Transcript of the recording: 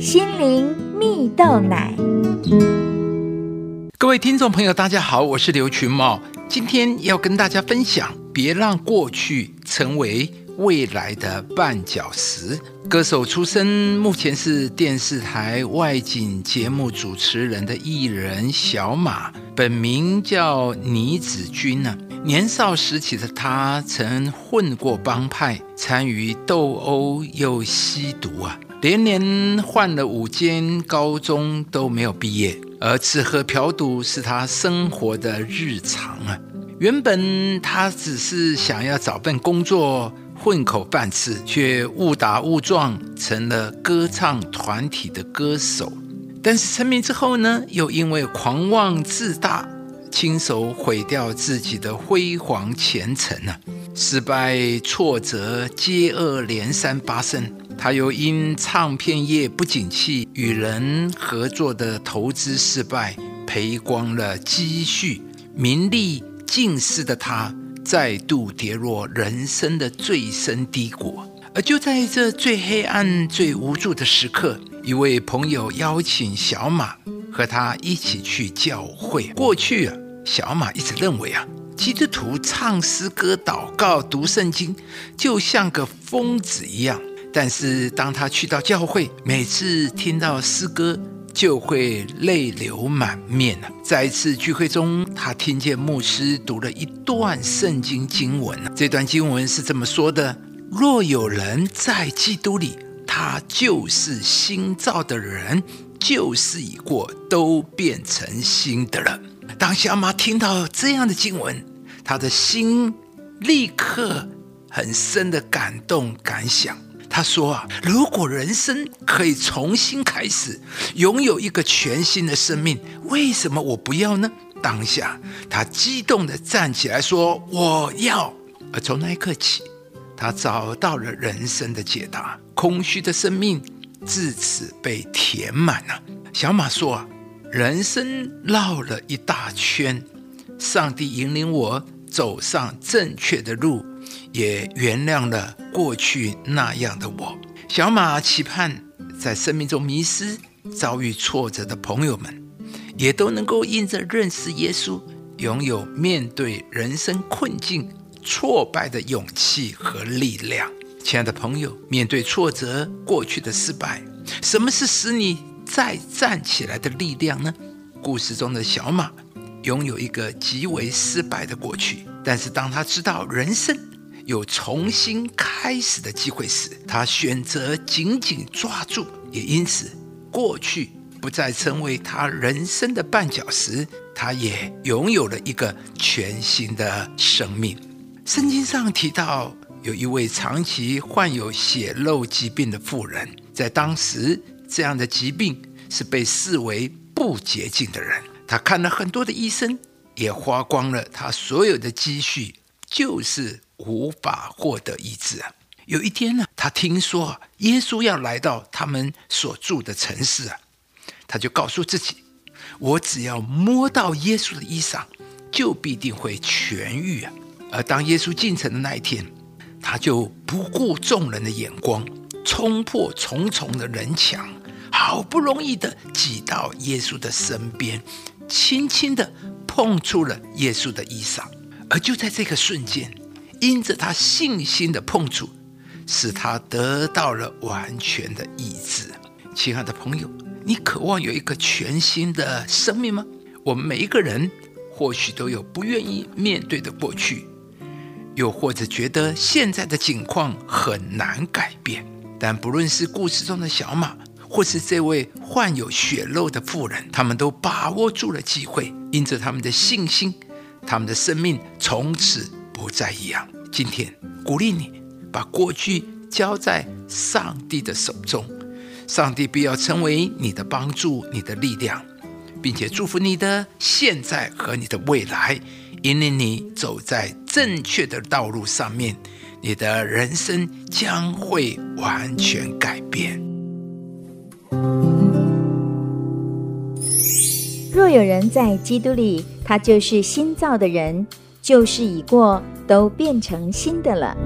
心灵蜜豆奶。各位听众朋友，大家好，我是刘群茂，今天要跟大家分享：别让过去成为未来的绊脚石。歌手出身，目前是电视台外景节目主持人的艺人小马，本名叫倪子君呢。年少时期的他曾混过帮派，参与斗殴又吸毒啊，连连换了五间高中都没有毕业，而吃喝嫖赌是他生活的日常啊。原本他只是想要找份工作混口饭吃，却误打误撞成了歌唱团体的歌手。但是成名之后呢，又因为狂妄自大。亲手毁掉自己的辉煌前程啊！失败挫折接二连三发生，他又因唱片业不景气，与人合作的投资失败，赔光了积蓄，名利尽失的他，再度跌落人生的最深低谷。而就在这最黑暗、最无助的时刻，一位朋友邀请小马和他一起去教会。过去啊。小马一直认为啊，基督徒唱诗歌、祷告、读圣经，就像个疯子一样。但是当他去到教会，每次听到诗歌，就会泪流满面了。在一次聚会中，他听见牧师读了一段圣经经文这段经文是这么说的：“若有人在基督里，他就是新造的人，旧事已过，都变成新的了。”当小马听到这样的经文，他的心立刻很深的感动感想。他说：“啊，如果人生可以重新开始，拥有一个全新的生命，为什么我不要呢？”当下，他激动的站起来说：“我要！”而从那一刻起，他找到了人生的解答，空虚的生命自此被填满了。小马说：“啊。”人生绕了一大圈，上帝引领我走上正确的路，也原谅了过去那样的我。小马期盼，在生命中迷失、遭遇挫折的朋友们，也都能够因着认识耶稣，拥有面对人生困境、挫败的勇气和力量。亲爱的朋友，面对挫折、过去的失败，什么是使你？再站起来的力量呢？故事中的小马拥有一个极为失败的过去，但是当他知道人生有重新开始的机会时，他选择紧紧抓住，也因此过去不再成为他人生的绊脚石，他也拥有了一个全新的生命。圣经上提到，有一位长期患有血肉疾病的妇人，在当时。这样的疾病是被视为不洁净的人。他看了很多的医生，也花光了他所有的积蓄，就是无法获得医治啊。有一天呢，他听说耶稣要来到他们所住的城市啊，他就告诉自己：我只要摸到耶稣的衣裳，就必定会痊愈啊。而当耶稣进城的那一天，他就不顾众人的眼光，冲破重重的人墙。好不容易的挤到耶稣的身边，轻轻的碰触了耶稣的衣裳，而就在这个瞬间，因着他信心的碰触，使他得到了完全的医治。亲爱的朋友，你渴望有一个全新的生命吗？我们每一个人或许都有不愿意面对的过去，又或者觉得现在的境况很难改变。但不论是故事中的小马，或是这位患有血肉的妇人，他们都把握住了机会，因着他们的信心，他们的生命从此不再一样。今天鼓励你，把过去交在上帝的手中，上帝必要成为你的帮助、你的力量，并且祝福你的现在和你的未来，引领你走在正确的道路上面，你的人生将会完全改变。若有人在基督里，他就是新造的人，旧事已过，都变成新的了。